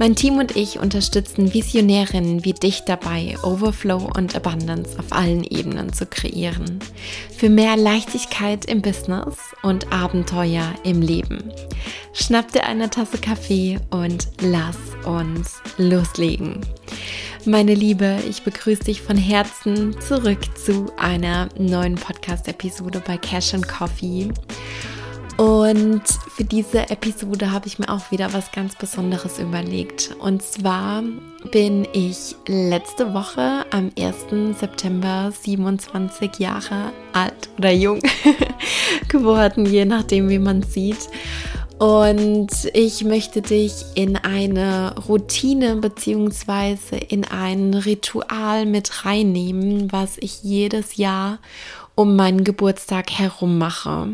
Mein Team und ich unterstützen Visionärinnen wie dich dabei, Overflow und Abundance auf allen Ebenen zu kreieren. Für mehr Leichtigkeit im Business und Abenteuer im Leben. Schnapp dir eine Tasse Kaffee und lass uns loslegen. Meine Liebe, ich begrüße dich von Herzen zurück zu einer neuen Podcast-Episode bei Cash and Coffee. Und für diese Episode habe ich mir auch wieder was ganz Besonderes überlegt. Und zwar bin ich letzte Woche am 1. September 27 Jahre alt oder jung geworden, je nachdem, wie man sieht. Und ich möchte dich in eine Routine bzw. in ein Ritual mit reinnehmen, was ich jedes Jahr um meinen Geburtstag herum mache.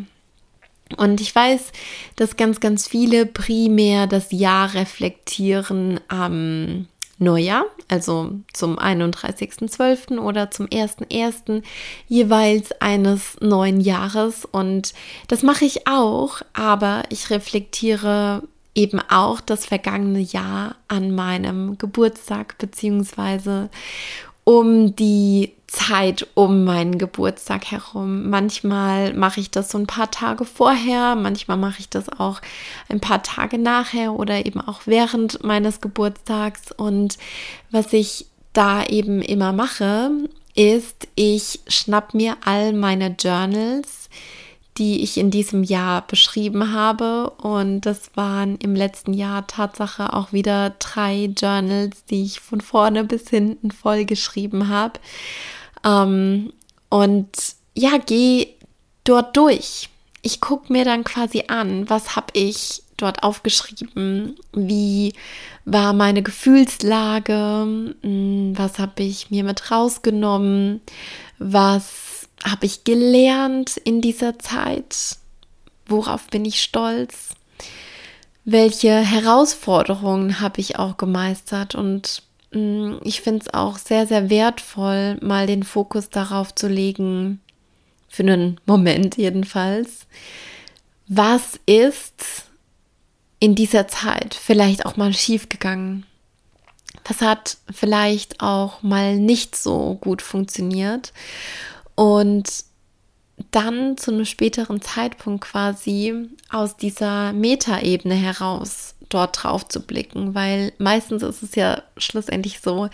Und ich weiß, dass ganz, ganz viele primär das Jahr reflektieren am Neujahr, also zum 31.12. oder zum 1.1. jeweils eines neuen Jahres. Und das mache ich auch, aber ich reflektiere eben auch das vergangene Jahr an meinem Geburtstag beziehungsweise um die Zeit um meinen Geburtstag herum. Manchmal mache ich das so ein paar Tage vorher, manchmal mache ich das auch ein paar Tage nachher oder eben auch während meines Geburtstags. Und was ich da eben immer mache, ist, ich schnapp mir all meine Journals, die ich in diesem Jahr beschrieben habe. Und das waren im letzten Jahr Tatsache auch wieder drei Journals, die ich von vorne bis hinten voll geschrieben habe. Ähm, und ja, geh dort durch. Ich gucke mir dann quasi an, was habe ich dort aufgeschrieben, wie war meine Gefühlslage, hm, was habe ich mir mit rausgenommen, was habe ich gelernt in dieser Zeit, worauf bin ich stolz, welche Herausforderungen habe ich auch gemeistert? Und ich finde es auch sehr, sehr wertvoll, mal den Fokus darauf zu legen, für einen Moment jedenfalls, was ist in dieser Zeit vielleicht auch mal schiefgegangen? Was hat vielleicht auch mal nicht so gut funktioniert? Und dann zu einem späteren Zeitpunkt quasi aus dieser Metaebene heraus dort drauf zu blicken, weil meistens ist es ja schlussendlich so,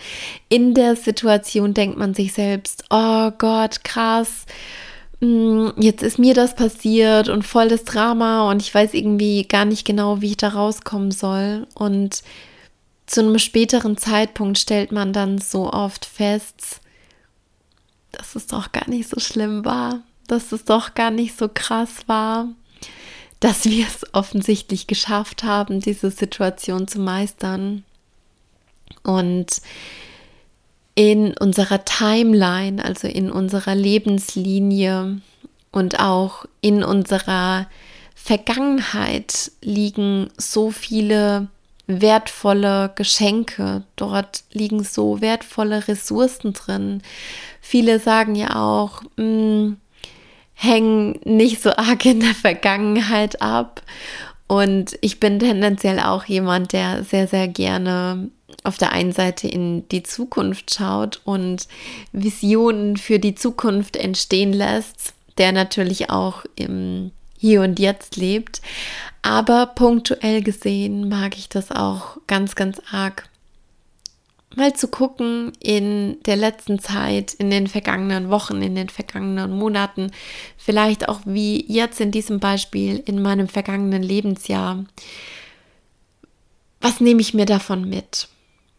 in der Situation denkt man sich selbst, oh Gott, krass, mm, jetzt ist mir das passiert und voll das Drama und ich weiß irgendwie gar nicht genau, wie ich da rauskommen soll. Und zu einem späteren Zeitpunkt stellt man dann so oft fest, dass es doch gar nicht so schlimm war, dass es doch gar nicht so krass war dass wir es offensichtlich geschafft haben, diese Situation zu meistern. Und in unserer Timeline, also in unserer Lebenslinie und auch in unserer Vergangenheit liegen so viele wertvolle Geschenke. Dort liegen so wertvolle Ressourcen drin. Viele sagen ja auch, mh, hm, hängen nicht so arg in der Vergangenheit ab. Und ich bin tendenziell auch jemand, der sehr, sehr gerne auf der einen Seite in die Zukunft schaut und Visionen für die Zukunft entstehen lässt, der natürlich auch im Hier und Jetzt lebt. Aber punktuell gesehen mag ich das auch ganz, ganz arg, mal zu gucken in der letzten Zeit, in den vergangenen Wochen, in den vergangenen Monaten, vielleicht auch wie jetzt in diesem Beispiel in meinem vergangenen Lebensjahr. Was nehme ich mir davon mit?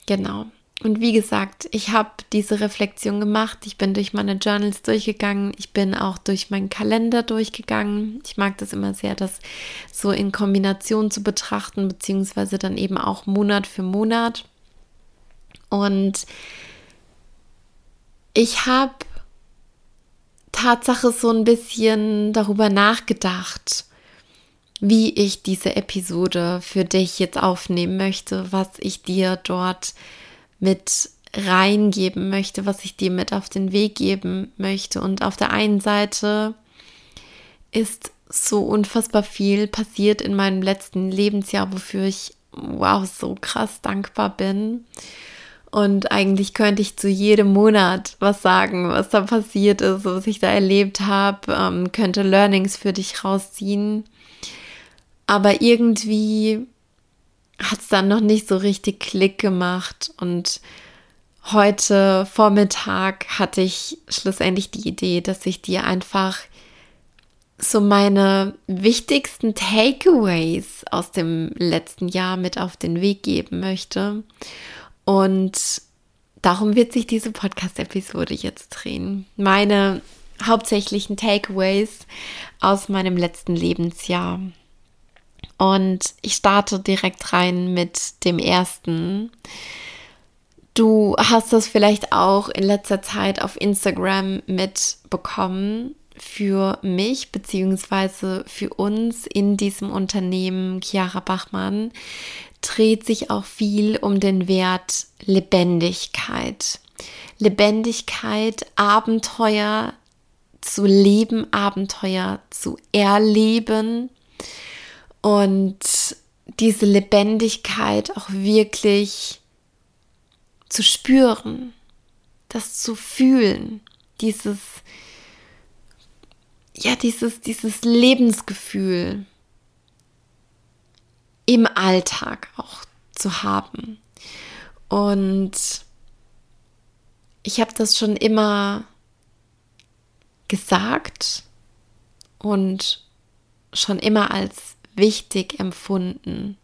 Genau. Und wie gesagt, ich habe diese Reflexion gemacht. Ich bin durch meine Journals durchgegangen. Ich bin auch durch meinen Kalender durchgegangen. Ich mag das immer sehr, das so in Kombination zu betrachten, beziehungsweise dann eben auch Monat für Monat. Und ich habe Tatsache so ein bisschen darüber nachgedacht, wie ich diese Episode für dich jetzt aufnehmen möchte, was ich dir dort mit reingeben möchte, was ich dir mit auf den Weg geben möchte. Und auf der einen Seite ist so unfassbar viel passiert in meinem letzten Lebensjahr, wofür ich wow so krass dankbar bin. Und eigentlich könnte ich zu jedem Monat was sagen, was da passiert ist, was ich da erlebt habe, ähm, könnte Learnings für dich rausziehen. Aber irgendwie hat es dann noch nicht so richtig Klick gemacht. Und heute Vormittag hatte ich schlussendlich die Idee, dass ich dir einfach so meine wichtigsten Takeaways aus dem letzten Jahr mit auf den Weg geben möchte. Und darum wird sich diese Podcast-Episode jetzt drehen. Meine hauptsächlichen Takeaways aus meinem letzten Lebensjahr. Und ich starte direkt rein mit dem ersten. Du hast das vielleicht auch in letzter Zeit auf Instagram mitbekommen. Für mich beziehungsweise für uns in diesem Unternehmen Chiara Bachmann dreht sich auch viel um den Wert Lebendigkeit. Lebendigkeit, Abenteuer zu leben, Abenteuer zu erleben und diese Lebendigkeit auch wirklich zu spüren, das zu fühlen, dieses ja, dieses dieses Lebensgefühl im Alltag auch zu haben. Und ich habe das schon immer gesagt und schon immer als wichtig empfunden,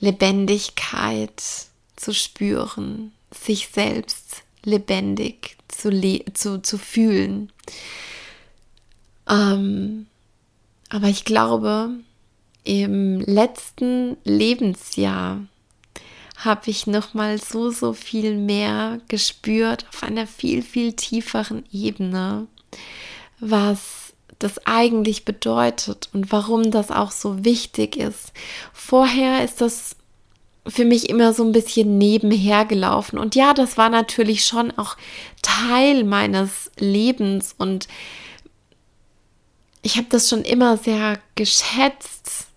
Lebendigkeit zu spüren, sich selbst lebendig zu, le zu, zu fühlen. Ähm, aber ich glaube, im letzten Lebensjahr habe ich noch mal so so viel mehr gespürt auf einer viel viel tieferen Ebene, was das eigentlich bedeutet und warum das auch so wichtig ist. Vorher ist das für mich immer so ein bisschen nebenher gelaufen und ja, das war natürlich schon auch Teil meines Lebens und ich habe das schon immer sehr geschätzt,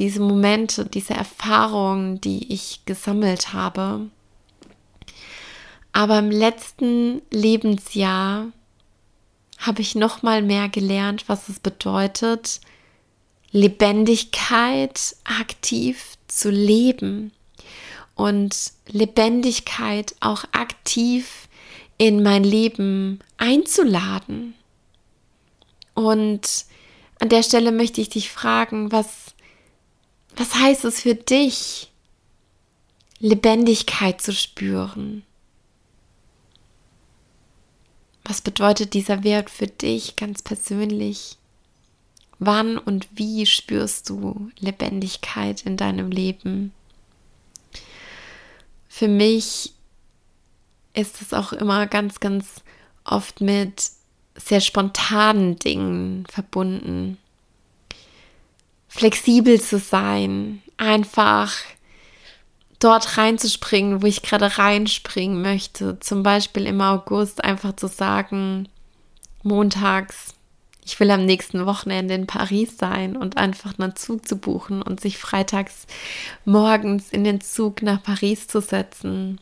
diese Momente, diese Erfahrungen, die ich gesammelt habe. Aber im letzten Lebensjahr habe ich noch mal mehr gelernt, was es bedeutet, Lebendigkeit aktiv zu leben und Lebendigkeit auch aktiv in mein Leben einzuladen. Und an der Stelle möchte ich dich fragen, was was heißt es für dich, Lebendigkeit zu spüren? Was bedeutet dieser Wert für dich ganz persönlich? Wann und wie spürst du Lebendigkeit in deinem Leben? Für mich ist es auch immer ganz, ganz oft mit sehr spontanen Dingen verbunden flexibel zu sein, einfach dort reinzuspringen, wo ich gerade reinspringen möchte. Zum Beispiel im August einfach zu sagen, montags, ich will am nächsten Wochenende in Paris sein und einfach einen Zug zu buchen und sich freitags morgens in den Zug nach Paris zu setzen.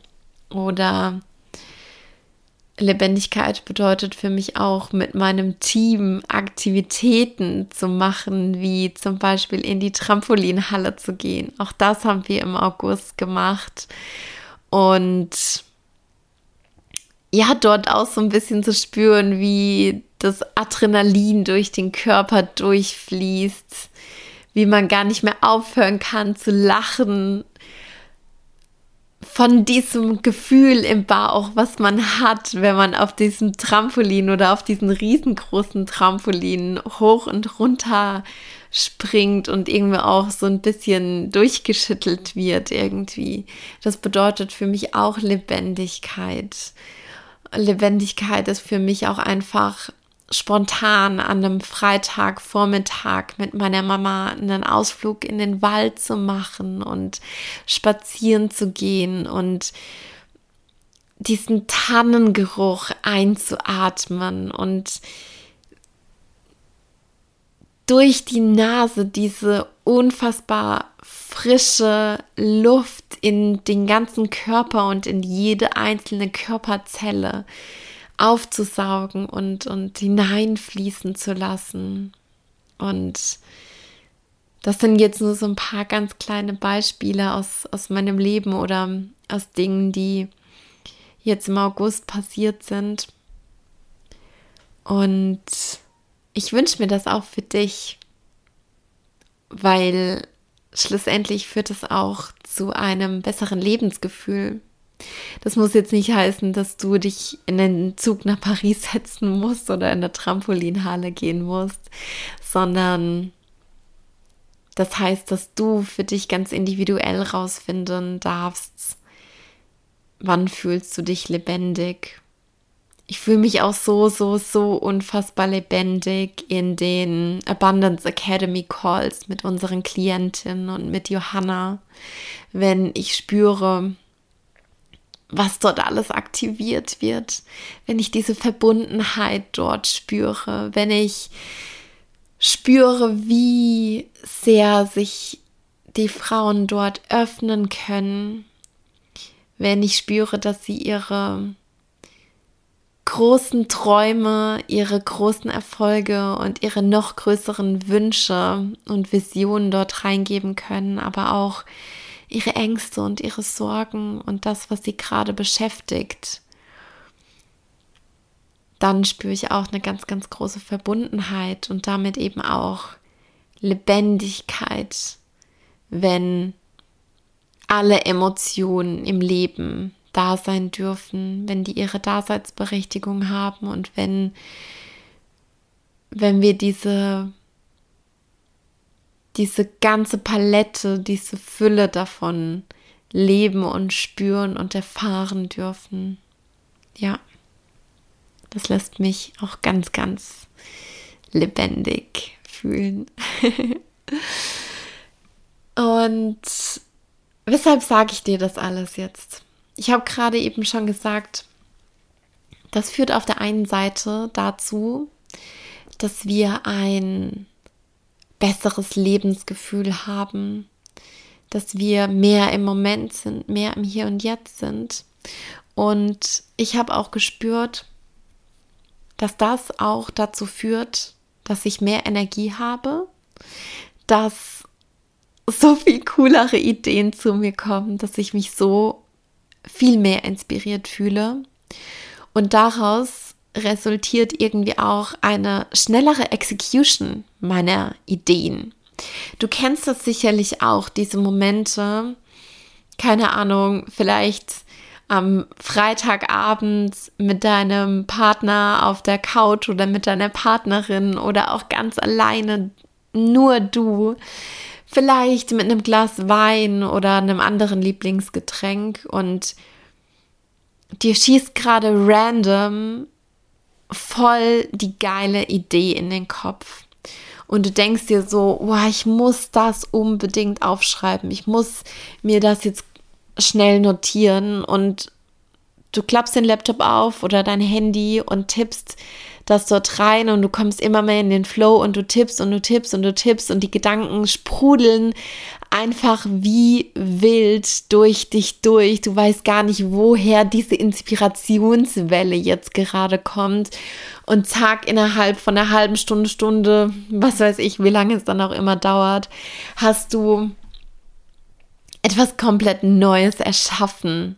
Oder Lebendigkeit bedeutet für mich auch, mit meinem Team Aktivitäten zu machen, wie zum Beispiel in die Trampolinhalle zu gehen. Auch das haben wir im August gemacht. Und ja, dort auch so ein bisschen zu spüren, wie das Adrenalin durch den Körper durchfließt, wie man gar nicht mehr aufhören kann zu lachen, von diesem Gefühl im Bauch, was man hat, wenn man auf diesem Trampolin oder auf diesen riesengroßen Trampolin hoch und runter springt und irgendwie auch so ein bisschen durchgeschüttelt wird irgendwie. Das bedeutet für mich auch Lebendigkeit. Lebendigkeit ist für mich auch einfach spontan an einem Freitagvormittag mit meiner Mama einen Ausflug in den Wald zu machen und spazieren zu gehen und diesen Tannengeruch einzuatmen und durch die Nase diese unfassbar frische Luft in den ganzen Körper und in jede einzelne Körperzelle aufzusaugen und, und hineinfließen zu lassen. Und das sind jetzt nur so ein paar ganz kleine Beispiele aus, aus meinem Leben oder aus Dingen, die jetzt im August passiert sind. Und ich wünsche mir das auch für dich, weil schlussendlich führt es auch zu einem besseren Lebensgefühl. Das muss jetzt nicht heißen, dass du dich in den Zug nach Paris setzen musst oder in der Trampolinhalle gehen musst, sondern das heißt, dass du für dich ganz individuell rausfinden darfst, wann fühlst du dich lebendig. Ich fühle mich auch so, so, so unfassbar lebendig in den Abundance Academy Calls mit unseren Klientinnen und mit Johanna, wenn ich spüre, was dort alles aktiviert wird, wenn ich diese Verbundenheit dort spüre, wenn ich spüre, wie sehr sich die Frauen dort öffnen können, wenn ich spüre, dass sie ihre großen Träume, ihre großen Erfolge und ihre noch größeren Wünsche und Visionen dort reingeben können, aber auch ihre Ängste und ihre Sorgen und das, was sie gerade beschäftigt, dann spüre ich auch eine ganz, ganz große Verbundenheit und damit eben auch Lebendigkeit, wenn alle Emotionen im Leben da sein dürfen, wenn die ihre Daseinsberechtigung haben und wenn, wenn wir diese diese ganze Palette, diese Fülle davon leben und spüren und erfahren dürfen. Ja, das lässt mich auch ganz, ganz lebendig fühlen. und weshalb sage ich dir das alles jetzt? Ich habe gerade eben schon gesagt, das führt auf der einen Seite dazu, dass wir ein besseres Lebensgefühl haben, dass wir mehr im Moment sind, mehr im Hier und Jetzt sind. Und ich habe auch gespürt, dass das auch dazu führt, dass ich mehr Energie habe, dass so viel coolere Ideen zu mir kommen, dass ich mich so viel mehr inspiriert fühle. Und daraus resultiert irgendwie auch eine schnellere Execution meiner Ideen. Du kennst das sicherlich auch, diese Momente, keine Ahnung, vielleicht am Freitagabend mit deinem Partner auf der Couch oder mit deiner Partnerin oder auch ganz alleine, nur du, vielleicht mit einem Glas Wein oder einem anderen Lieblingsgetränk und dir schießt gerade random voll die geile Idee in den Kopf. Und du denkst dir so, oh, ich muss das unbedingt aufschreiben. Ich muss mir das jetzt schnell notieren. Und du klappst den Laptop auf oder dein Handy und tippst das dort rein und du kommst immer mehr in den Flow und du tippst und du tippst und du tippst und die Gedanken sprudeln einfach wie wild durch dich durch. Du weißt gar nicht, woher diese Inspirationswelle jetzt gerade kommt. Und zack, innerhalb von einer halben Stunde, Stunde, was weiß ich, wie lange es dann auch immer dauert, hast du etwas komplett Neues erschaffen.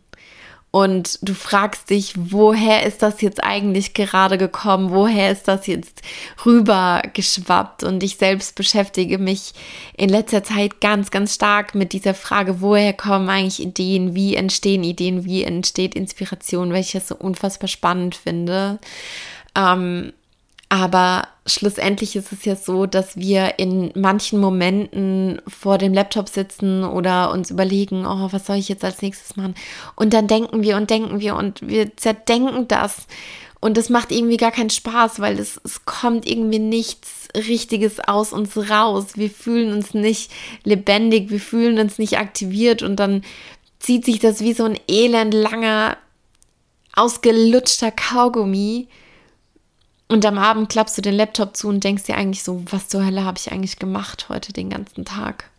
Und du fragst dich, woher ist das jetzt eigentlich gerade gekommen? Woher ist das jetzt rüber geschwappt? Und ich selbst beschäftige mich in letzter Zeit ganz, ganz stark mit dieser Frage, woher kommen eigentlich Ideen? Wie entstehen Ideen? Wie entsteht Inspiration? Welche ich so unfassbar spannend finde. Ähm, Aber schlussendlich ist es ja so, dass wir in manchen Momenten vor dem Laptop sitzen oder uns überlegen, oh, was soll ich jetzt als nächstes machen? Und dann denken wir und denken wir und wir zerdenken das. Und das macht irgendwie gar keinen Spaß, weil es, es kommt irgendwie nichts Richtiges aus uns raus. Wir fühlen uns nicht lebendig, wir fühlen uns nicht aktiviert und dann zieht sich das wie so ein elend langer, ausgelutschter Kaugummi und am Abend klappst du den Laptop zu und denkst dir eigentlich so, was zur Hölle habe ich eigentlich gemacht heute den ganzen Tag?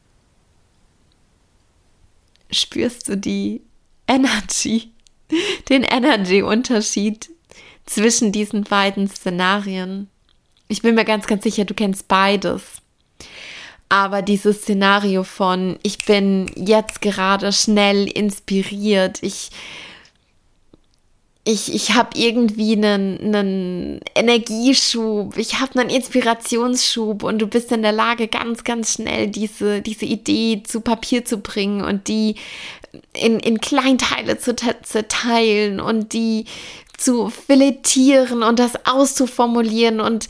Spürst du die Energy, den Energy-Unterschied zwischen diesen beiden Szenarien? Ich bin mir ganz, ganz sicher, du kennst beides. Aber dieses Szenario von, ich bin jetzt gerade schnell inspiriert, ich ich, ich habe irgendwie einen, einen Energieschub, ich habe einen Inspirationsschub und du bist in der Lage, ganz, ganz schnell diese, diese Idee zu Papier zu bringen und die in, in Kleinteile zu zerteilen und die zu filetieren und das auszuformulieren und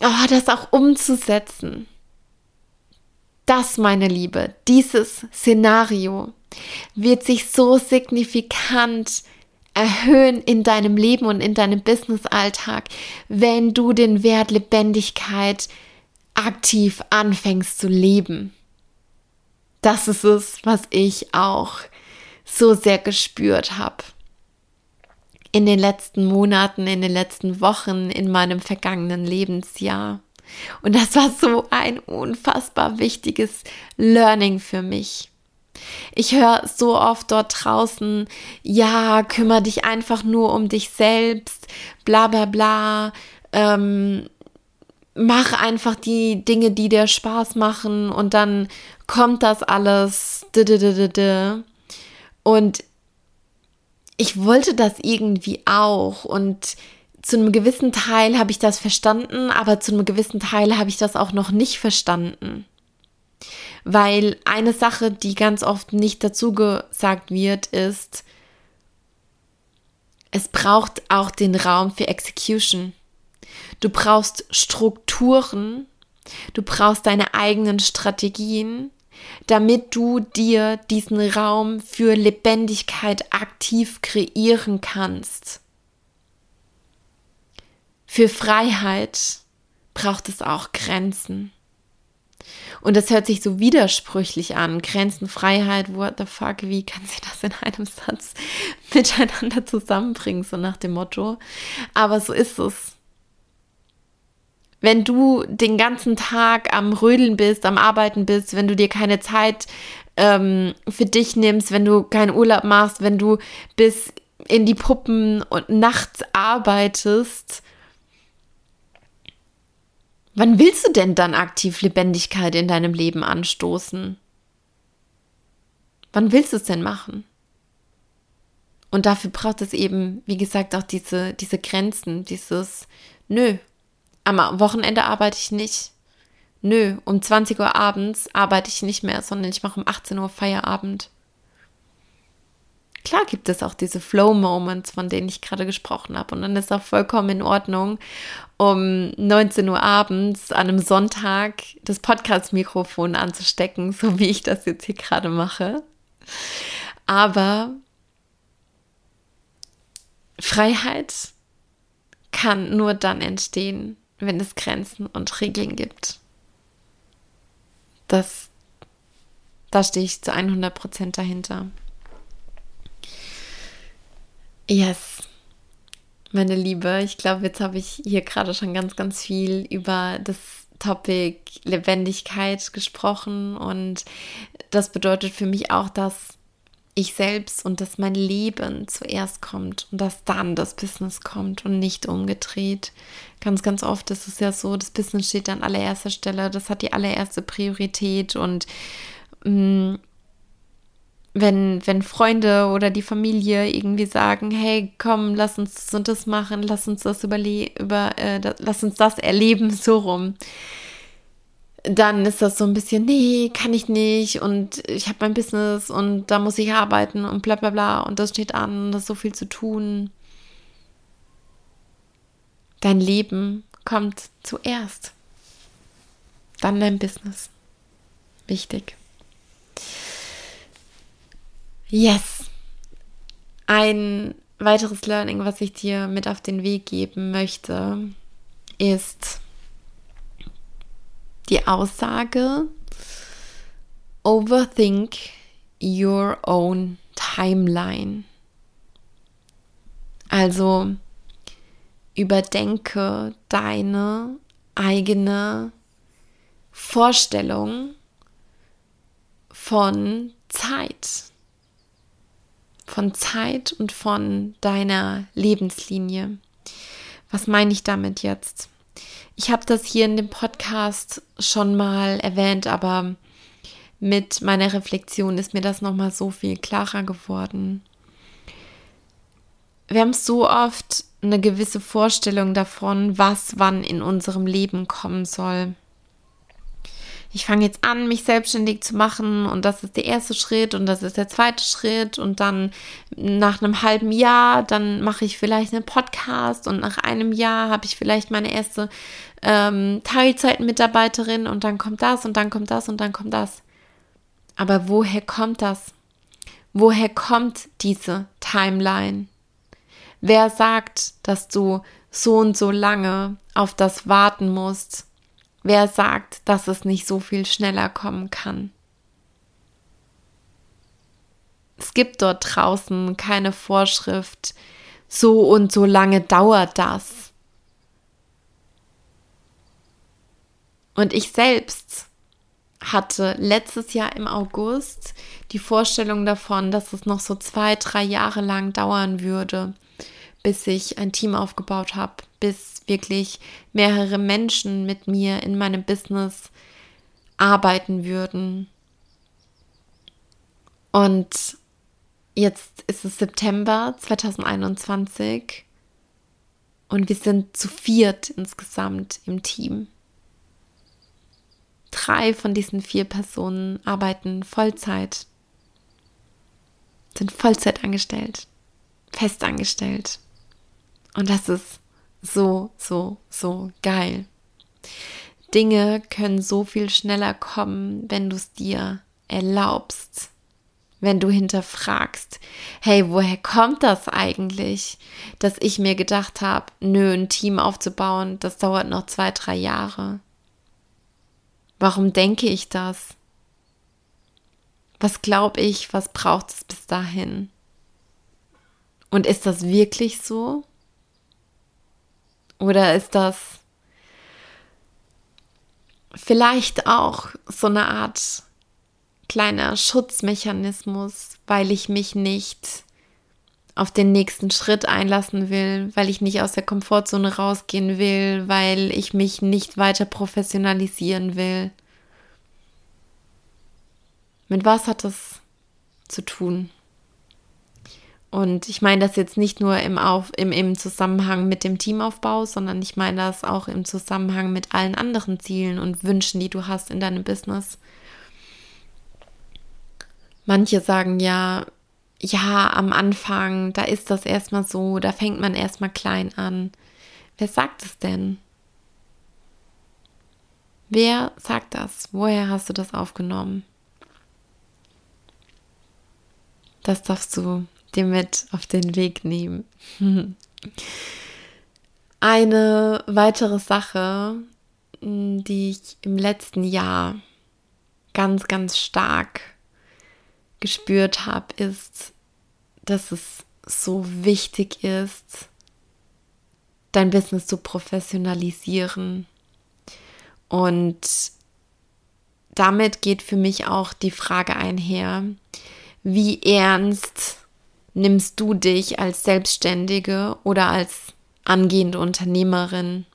oh, das auch umzusetzen. Das, meine Liebe, dieses Szenario wird sich so signifikant erhöhen in deinem Leben und in deinem Business-Alltag, wenn du den Wert Lebendigkeit aktiv anfängst zu leben. Das ist es, was ich auch so sehr gespürt habe. In den letzten Monaten, in den letzten Wochen, in meinem vergangenen Lebensjahr. Und das war so ein unfassbar wichtiges Learning für mich. Ich höre so oft dort draußen, ja, kümmere dich einfach nur um dich selbst, bla bla bla. Ähm, mach einfach die Dinge, die dir Spaß machen und dann kommt das alles. Und ich wollte das irgendwie auch und zu einem gewissen Teil habe ich das verstanden, aber zu einem gewissen Teil habe ich das auch noch nicht verstanden. Weil eine Sache, die ganz oft nicht dazu gesagt wird, ist, es braucht auch den Raum für Execution. Du brauchst Strukturen, du brauchst deine eigenen Strategien, damit du dir diesen Raum für Lebendigkeit aktiv kreieren kannst. Für Freiheit braucht es auch Grenzen. Und das hört sich so widersprüchlich an. Grenzen, Freiheit, what the fuck, wie kann sie das in einem Satz miteinander zusammenbringen, so nach dem Motto. Aber so ist es. Wenn du den ganzen Tag am Rödeln bist, am Arbeiten bist, wenn du dir keine Zeit ähm, für dich nimmst, wenn du keinen Urlaub machst, wenn du bis in die Puppen und nachts arbeitest, Wann willst du denn dann aktiv Lebendigkeit in deinem Leben anstoßen? Wann willst du es denn machen? Und dafür braucht es eben, wie gesagt, auch diese, diese Grenzen, dieses Nö, am Wochenende arbeite ich nicht. Nö, um 20 Uhr abends arbeite ich nicht mehr, sondern ich mache um 18 Uhr Feierabend. Klar gibt es auch diese Flow-Moments, von denen ich gerade gesprochen habe. Und dann ist auch vollkommen in Ordnung, um 19 Uhr abends an einem Sonntag das Podcast-Mikrofon anzustecken, so wie ich das jetzt hier gerade mache. Aber Freiheit kann nur dann entstehen, wenn es Grenzen und Regeln gibt. Das, da stehe ich zu 100 Prozent dahinter. Yes. Meine Liebe, ich glaube, jetzt habe ich hier gerade schon ganz, ganz viel über das Topic Lebendigkeit gesprochen und das bedeutet für mich auch, dass ich selbst und dass mein Leben zuerst kommt und dass dann das Business kommt und nicht umgedreht. Ganz, ganz oft ist es ja so, das Business steht an allererster Stelle, das hat die allererste Priorität und mh, mm, wenn, wenn Freunde oder die Familie irgendwie sagen, hey, komm, lass uns das und das machen, lass uns das überle über, äh, das, lass uns das erleben, so rum. Dann ist das so ein bisschen, nee, kann ich nicht und ich habe mein Business und da muss ich arbeiten und bla bla bla und das steht an, das ist so viel zu tun. Dein Leben kommt zuerst. Dann dein Business. Wichtig. Yes. Ein weiteres Learning, was ich dir mit auf den Weg geben möchte, ist die Aussage, overthink your own timeline. Also überdenke deine eigene Vorstellung von Zeit. Von Zeit und von deiner Lebenslinie. Was meine ich damit jetzt? Ich habe das hier in dem Podcast schon mal erwähnt, aber mit meiner Reflexion ist mir das noch mal so viel klarer geworden. Wir haben so oft eine gewisse Vorstellung davon, was wann in unserem Leben kommen soll. Ich fange jetzt an, mich selbstständig zu machen und das ist der erste Schritt und das ist der zweite Schritt und dann nach einem halben Jahr, dann mache ich vielleicht einen Podcast und nach einem Jahr habe ich vielleicht meine erste ähm, Teilzeitmitarbeiterin und dann kommt das und dann kommt das und dann kommt das. Aber woher kommt das? Woher kommt diese Timeline? Wer sagt, dass du so und so lange auf das warten musst? Wer sagt, dass es nicht so viel schneller kommen kann? Es gibt dort draußen keine Vorschrift, so und so lange dauert das. Und ich selbst hatte letztes Jahr im August die Vorstellung davon, dass es noch so zwei, drei Jahre lang dauern würde, bis ich ein Team aufgebaut habe, bis wirklich mehrere Menschen mit mir in meinem Business arbeiten würden. Und jetzt ist es September 2021 und wir sind zu viert insgesamt im Team. Drei von diesen vier Personen arbeiten Vollzeit, sind Vollzeit angestellt, fest angestellt. Und das ist so, so, so geil. Dinge können so viel schneller kommen, wenn du es dir erlaubst, wenn du hinterfragst, hey, woher kommt das eigentlich, dass ich mir gedacht habe, nö, ein Team aufzubauen, das dauert noch zwei, drei Jahre. Warum denke ich das? Was glaube ich, was braucht es bis dahin? Und ist das wirklich so? Oder ist das vielleicht auch so eine Art kleiner Schutzmechanismus, weil ich mich nicht auf den nächsten Schritt einlassen will, weil ich nicht aus der Komfortzone rausgehen will, weil ich mich nicht weiter professionalisieren will. Mit was hat das zu tun? Und ich meine das jetzt nicht nur im, Auf, im, im Zusammenhang mit dem Teamaufbau, sondern ich meine das auch im Zusammenhang mit allen anderen Zielen und Wünschen, die du hast in deinem Business. Manche sagen ja, ja, am Anfang, da ist das erstmal so, da fängt man erstmal klein an. Wer sagt es denn? Wer sagt das? Woher hast du das aufgenommen? Das darfst du dir mit auf den Weg nehmen. Eine weitere Sache, die ich im letzten Jahr ganz, ganz stark gespürt habe, ist, dass es so wichtig ist, dein Business zu professionalisieren. Und damit geht für mich auch die Frage einher, wie ernst nimmst du dich als Selbstständige oder als angehende Unternehmerin?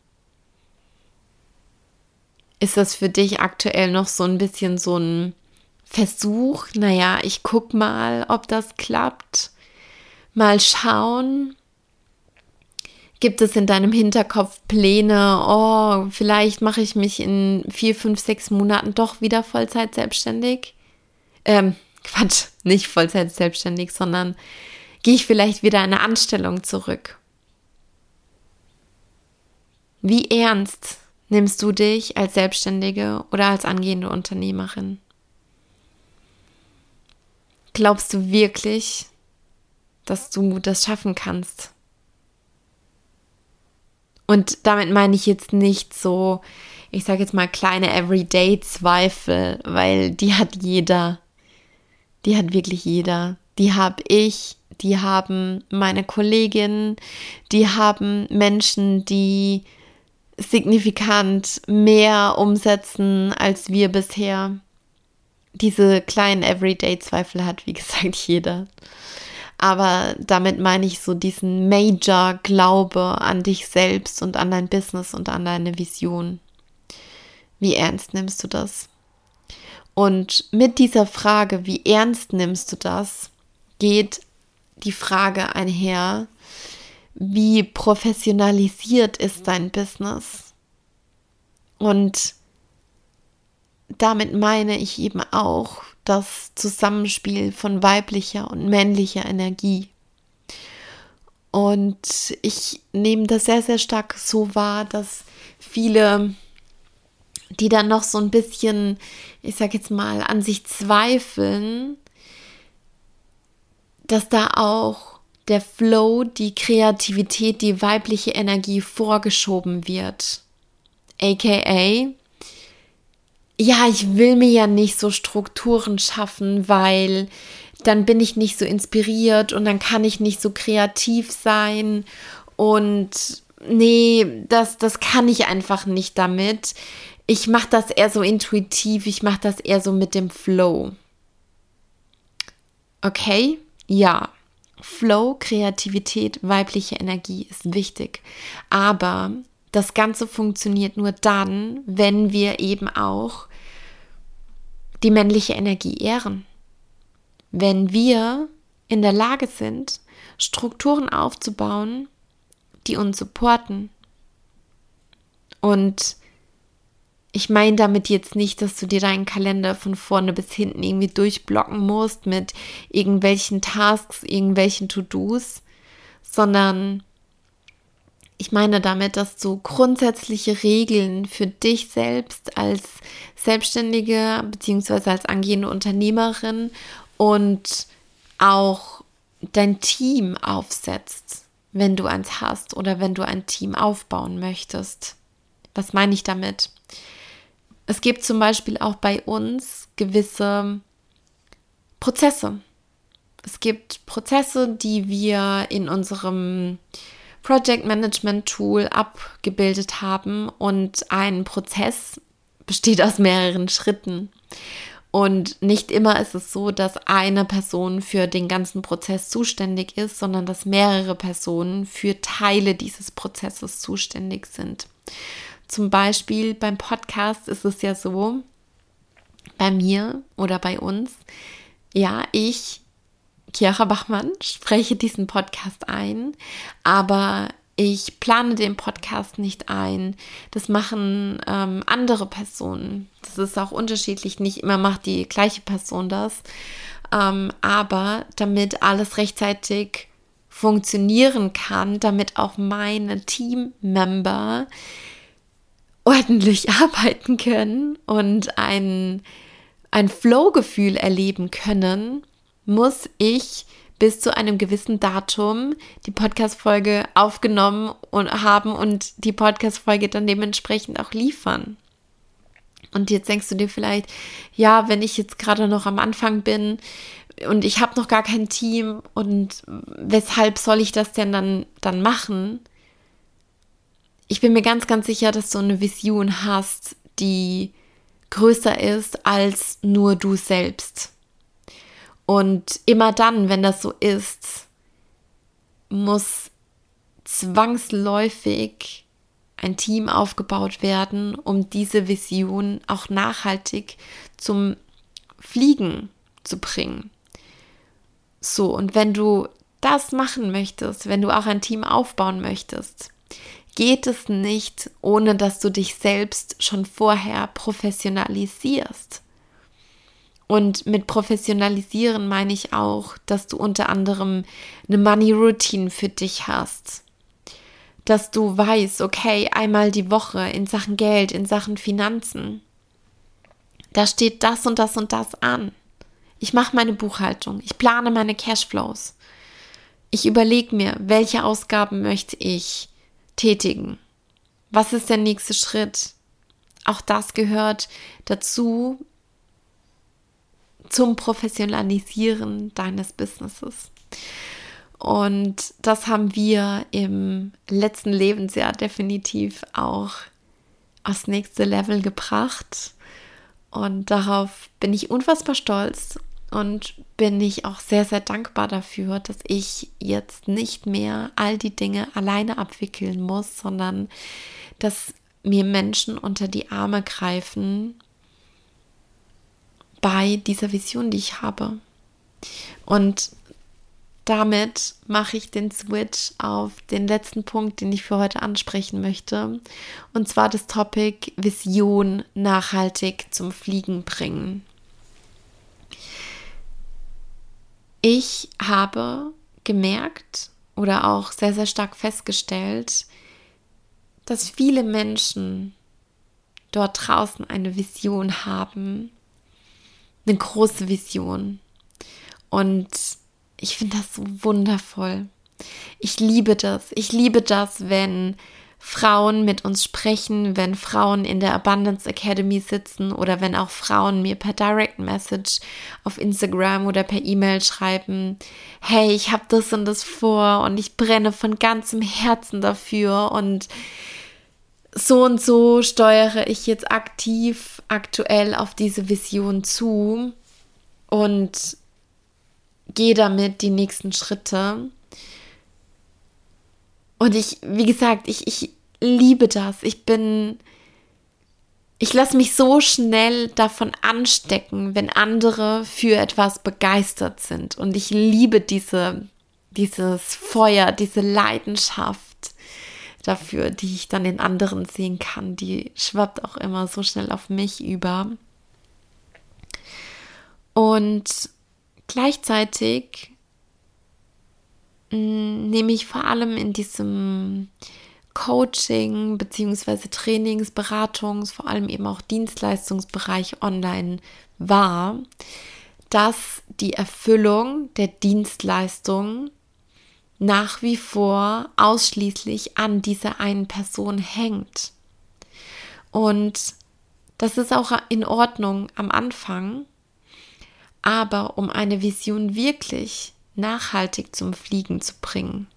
Ist das für dich aktuell noch so ein bisschen so ein Versuch? Naja, ich guck mal, ob das klappt. Mal schauen. Gibt es in deinem Hinterkopf Pläne? Oh, vielleicht mache ich mich in vier, fünf, sechs Monaten doch wieder Vollzeit selbstständig? Ähm, Quatsch, nicht Vollzeit selbstständig, sondern gehe ich vielleicht wieder in eine Anstellung zurück. Wie ernst nimmst du dich als Selbstständige oder als angehende Unternehmerin? Glaubst du wirklich, dass du das schaffen kannst? Und damit meine ich jetzt nicht so, ich sage jetzt mal kleine Everyday-Zweifel, weil die hat jeder. Die hat wirklich jeder. Die habe ich, die haben meine Kolleginnen, die haben Menschen, die signifikant mehr umsetzen als wir bisher. Diese kleinen Everyday-Zweifel hat, wie gesagt, jeder. Aber damit meine ich so diesen Major-Glaube an dich selbst und an dein Business und an deine Vision. Wie ernst nimmst du das? Und mit dieser Frage, wie ernst nimmst du das, geht die Frage einher, wie professionalisiert ist dein Business? Und damit meine ich eben auch das Zusammenspiel von weiblicher und männlicher Energie. Und ich nehme das sehr, sehr stark so wahr, dass viele, die dann noch so ein bisschen, ich sag jetzt mal, an sich zweifeln, dass da auch der Flow, die Kreativität, die weibliche Energie vorgeschoben wird. AKA, ja, ich will mir ja nicht so Strukturen schaffen, weil dann bin ich nicht so inspiriert und dann kann ich nicht so kreativ sein und nee, das, das kann ich einfach nicht damit. Ich mache das eher so intuitiv, ich mache das eher so mit dem Flow. Okay, ja. Flow, Kreativität, weibliche Energie ist wichtig. Aber das Ganze funktioniert nur dann, wenn wir eben auch die männliche Energie ehren. Wenn wir in der Lage sind, Strukturen aufzubauen, die uns supporten. Und ich meine damit jetzt nicht, dass du dir deinen Kalender von vorne bis hinten irgendwie durchblocken musst mit irgendwelchen Tasks, irgendwelchen To-Dos, sondern ich meine damit, dass du grundsätzliche Regeln für dich selbst als Selbstständige bzw. als angehende Unternehmerin und auch dein Team aufsetzt, wenn du eins hast oder wenn du ein Team aufbauen möchtest. Was meine ich damit? Es gibt zum Beispiel auch bei uns gewisse Prozesse. Es gibt Prozesse, die wir in unserem Project Management Tool abgebildet haben und ein Prozess besteht aus mehreren Schritten. Und nicht immer ist es so, dass eine Person für den ganzen Prozess zuständig ist, sondern dass mehrere Personen für Teile dieses Prozesses zuständig sind. Zum Beispiel beim Podcast ist es ja so, bei mir oder bei uns, ja, ich Chiara Bachmann spreche diesen Podcast ein, aber ich plane den Podcast nicht ein. Das machen ähm, andere Personen. Das ist auch unterschiedlich. Nicht immer macht die gleiche Person das. Ähm, aber damit alles rechtzeitig funktionieren kann, damit auch meine Teammember ordentlich arbeiten können und ein, ein Flow-Gefühl erleben können, muss ich bis zu einem gewissen Datum die Podcast-Folge aufgenommen und haben und die Podcast-Folge dann dementsprechend auch liefern. Und jetzt denkst du dir vielleicht, ja, wenn ich jetzt gerade noch am Anfang bin und ich habe noch gar kein Team und weshalb soll ich das denn dann, dann machen? Ich bin mir ganz, ganz sicher, dass du eine Vision hast, die größer ist als nur du selbst. Und immer dann, wenn das so ist, muss zwangsläufig ein Team aufgebaut werden, um diese Vision auch nachhaltig zum Fliegen zu bringen. So, und wenn du das machen möchtest, wenn du auch ein Team aufbauen möchtest, geht es nicht, ohne dass du dich selbst schon vorher professionalisierst. Und mit professionalisieren meine ich auch, dass du unter anderem eine Money Routine für dich hast. dass du weißt, okay, einmal die Woche in Sachen Geld, in Sachen Finanzen, da steht das und das und das an. Ich mache meine Buchhaltung, ich plane meine Cashflows. Ich überlege mir, welche Ausgaben möchte ich tätigen. Was ist der nächste Schritt? Auch das gehört dazu zum Professionalisieren deines Businesses. Und das haben wir im letzten Lebensjahr definitiv auch aufs nächste Level gebracht. Und darauf bin ich unfassbar stolz und bin ich auch sehr, sehr dankbar dafür, dass ich jetzt nicht mehr all die Dinge alleine abwickeln muss, sondern dass mir Menschen unter die Arme greifen bei dieser Vision, die ich habe. Und damit mache ich den Switch auf den letzten Punkt, den ich für heute ansprechen möchte. Und zwar das Topic Vision nachhaltig zum Fliegen bringen. Ich habe gemerkt oder auch sehr, sehr stark festgestellt, dass viele Menschen dort draußen eine Vision haben, eine große Vision. Und ich finde das so wundervoll. Ich liebe das. Ich liebe das, wenn Frauen mit uns sprechen, wenn Frauen in der Abundance Academy sitzen oder wenn auch Frauen mir per Direct Message auf Instagram oder per E-Mail schreiben, hey, ich habe das und das vor und ich brenne von ganzem Herzen dafür und so und so steuere ich jetzt aktiv aktuell auf diese Vision zu und gehe damit die nächsten Schritte. Und ich, wie gesagt, ich, ich liebe das. Ich bin, ich lasse mich so schnell davon anstecken, wenn andere für etwas begeistert sind. Und ich liebe diese, dieses Feuer, diese Leidenschaft dafür, die ich dann in anderen sehen kann. Die schwappt auch immer so schnell auf mich über. Und Gleichzeitig mm, nehme ich vor allem in diesem Coaching beziehungsweise Trainings, Beratungs, vor allem eben auch Dienstleistungsbereich online wahr, dass die Erfüllung der Dienstleistung nach wie vor ausschließlich an dieser einen Person hängt. Und das ist auch in Ordnung am Anfang, aber um eine Vision wirklich nachhaltig zum Fliegen zu bringen,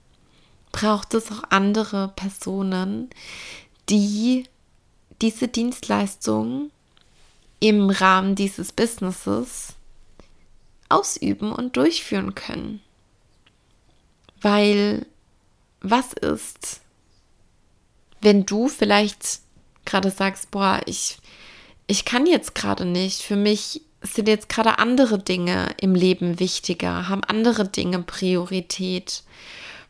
braucht es auch andere Personen, die diese Dienstleistung im Rahmen dieses Businesses ausüben und durchführen können. Weil was ist, wenn du vielleicht gerade sagst, boah, ich, ich kann jetzt gerade nicht, für mich sind jetzt gerade andere Dinge im Leben wichtiger, haben andere Dinge Priorität.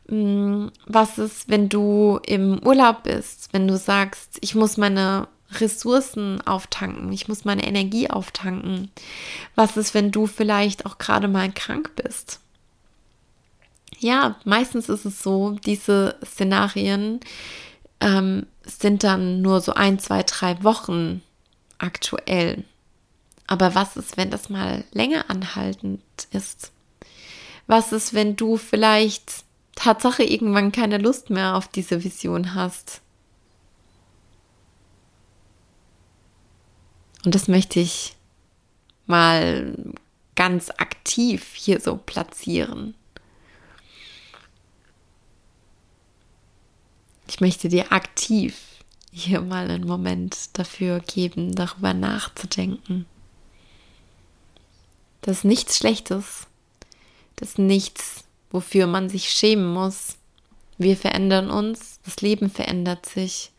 Mm, was ist, wenn du im Urlaub bist, wenn du sagst, ich muss meine Ressourcen auftanken, ich muss meine Energie auftanken? Was ist, wenn du vielleicht auch gerade mal krank bist? Ja, meistens ist es so, diese Szenarien ähm, sind dann nur so ein, zwei, drei Wochen aktuell. Aber was ist, wenn das mal länger anhaltend ist? Was ist, wenn du vielleicht Tatsache irgendwann keine Lust mehr auf diese Vision hast? Und das möchte ich mal ganz aktiv hier so platzieren. Ich möchte dir aktiv hier mal einen Moment dafür geben, darüber nachzudenken. Das ist nichts Schlechtes. Das ist nichts, wofür man sich schämen muss. Wir verändern uns, das Leben verändert sich.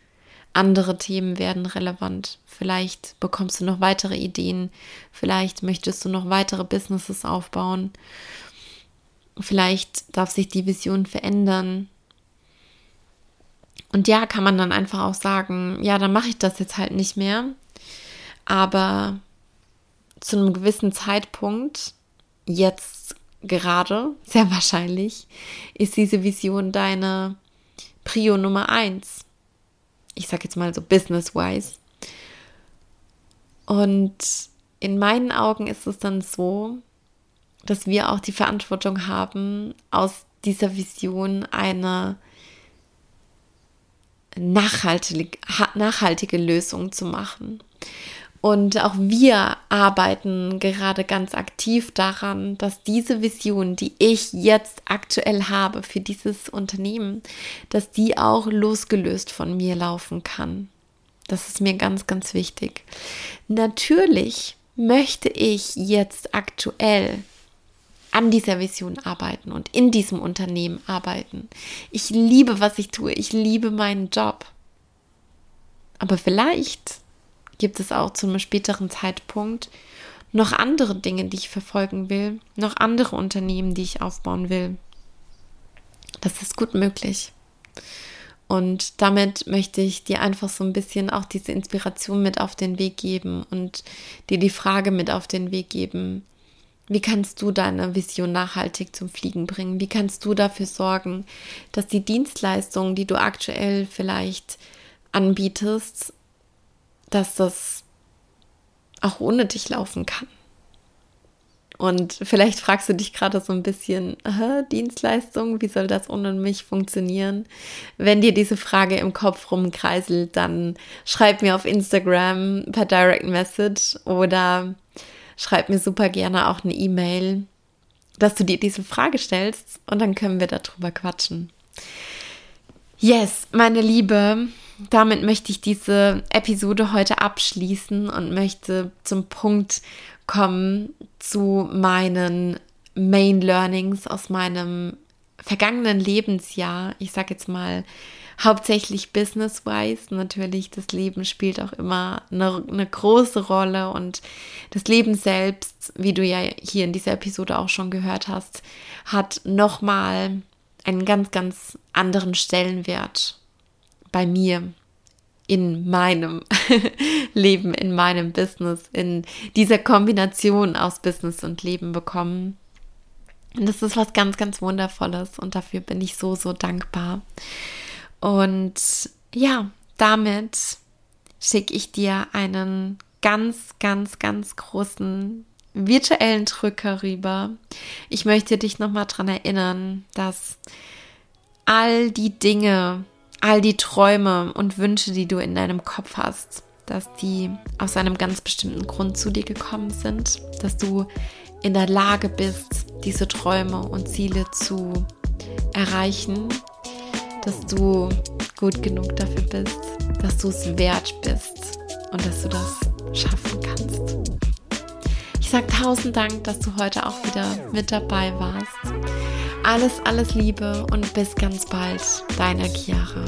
Andere Themen werden relevant. Vielleicht bekommst du noch weitere Ideen. Vielleicht möchtest du noch weitere Businesses aufbauen. Vielleicht darf sich die Vision verändern. Und ja, kann man dann einfach auch sagen, ja, dann mache ich das jetzt halt nicht mehr. Aber zu einem gewissen Zeitpunkt, jetzt gerade, sehr wahrscheinlich, ist diese Vision deine Prio Nummer eins. Ich sage jetzt mal so business-wise. Und in meinen Augen ist es dann so, dass wir auch die Verantwortung haben, aus dieser Vision eine nachhaltige, nachhaltige Lösung zu machen. Und auch wir arbeiten gerade ganz aktiv daran, dass diese Vision, die ich jetzt aktuell habe für dieses Unternehmen, dass die auch losgelöst von mir laufen kann. Das ist mir ganz, ganz wichtig. Natürlich möchte ich jetzt aktuell an dieser Vision arbeiten und in diesem Unternehmen arbeiten. Ich liebe, was ich tue. Ich liebe meinen Job. Aber vielleicht gibt es auch zu einem späteren Zeitpunkt noch andere Dinge, die ich verfolgen will, noch andere Unternehmen, die ich aufbauen will. Das ist gut möglich. Und damit möchte ich dir einfach so ein bisschen auch diese Inspiration mit auf den Weg geben und dir die Frage mit auf den Weg geben, wie kannst du deine Vision nachhaltig zum Fliegen bringen? Wie kannst du dafür sorgen, dass die Dienstleistungen, die du aktuell vielleicht anbietest, dass das auch ohne dich laufen kann? Und vielleicht fragst du dich gerade so ein bisschen, Dienstleistung, wie soll das ohne mich funktionieren? Wenn dir diese Frage im Kopf rumkreiselt, dann schreib mir auf Instagram per Direct Message oder schreib mir super gerne auch eine E-Mail, dass du dir diese Frage stellst und dann können wir darüber quatschen. Yes, meine Liebe, damit möchte ich diese Episode heute abschließen und möchte zum Punkt kommen zu meinen Main Learnings aus meinem vergangenen Lebensjahr. Ich sage jetzt mal hauptsächlich business-wise. Natürlich, das Leben spielt auch immer eine, eine, große Rolle und das Leben selbst, wie du ja hier in dieser Episode auch schon gehört hast, hat nochmal einen ganz, ganz anderen Stellenwert bei mir in meinem Leben, in meinem Business, in dieser Kombination aus Business und Leben bekommen. Und das ist was ganz, ganz Wundervolles und dafür bin ich so, so dankbar. Und ja, damit schicke ich dir einen ganz, ganz, ganz großen virtuellen Drücker rüber. Ich möchte dich nochmal daran erinnern, dass all die Dinge, all die Träume und Wünsche, die du in deinem Kopf hast, dass die aus einem ganz bestimmten Grund zu dir gekommen sind, dass du in der Lage bist, diese Träume und Ziele zu erreichen dass du gut genug dafür bist, dass du es wert bist und dass du das schaffen kannst. Ich sage tausend Dank, dass du heute auch wieder mit dabei warst. Alles, alles Liebe und bis ganz bald, deine Chiara.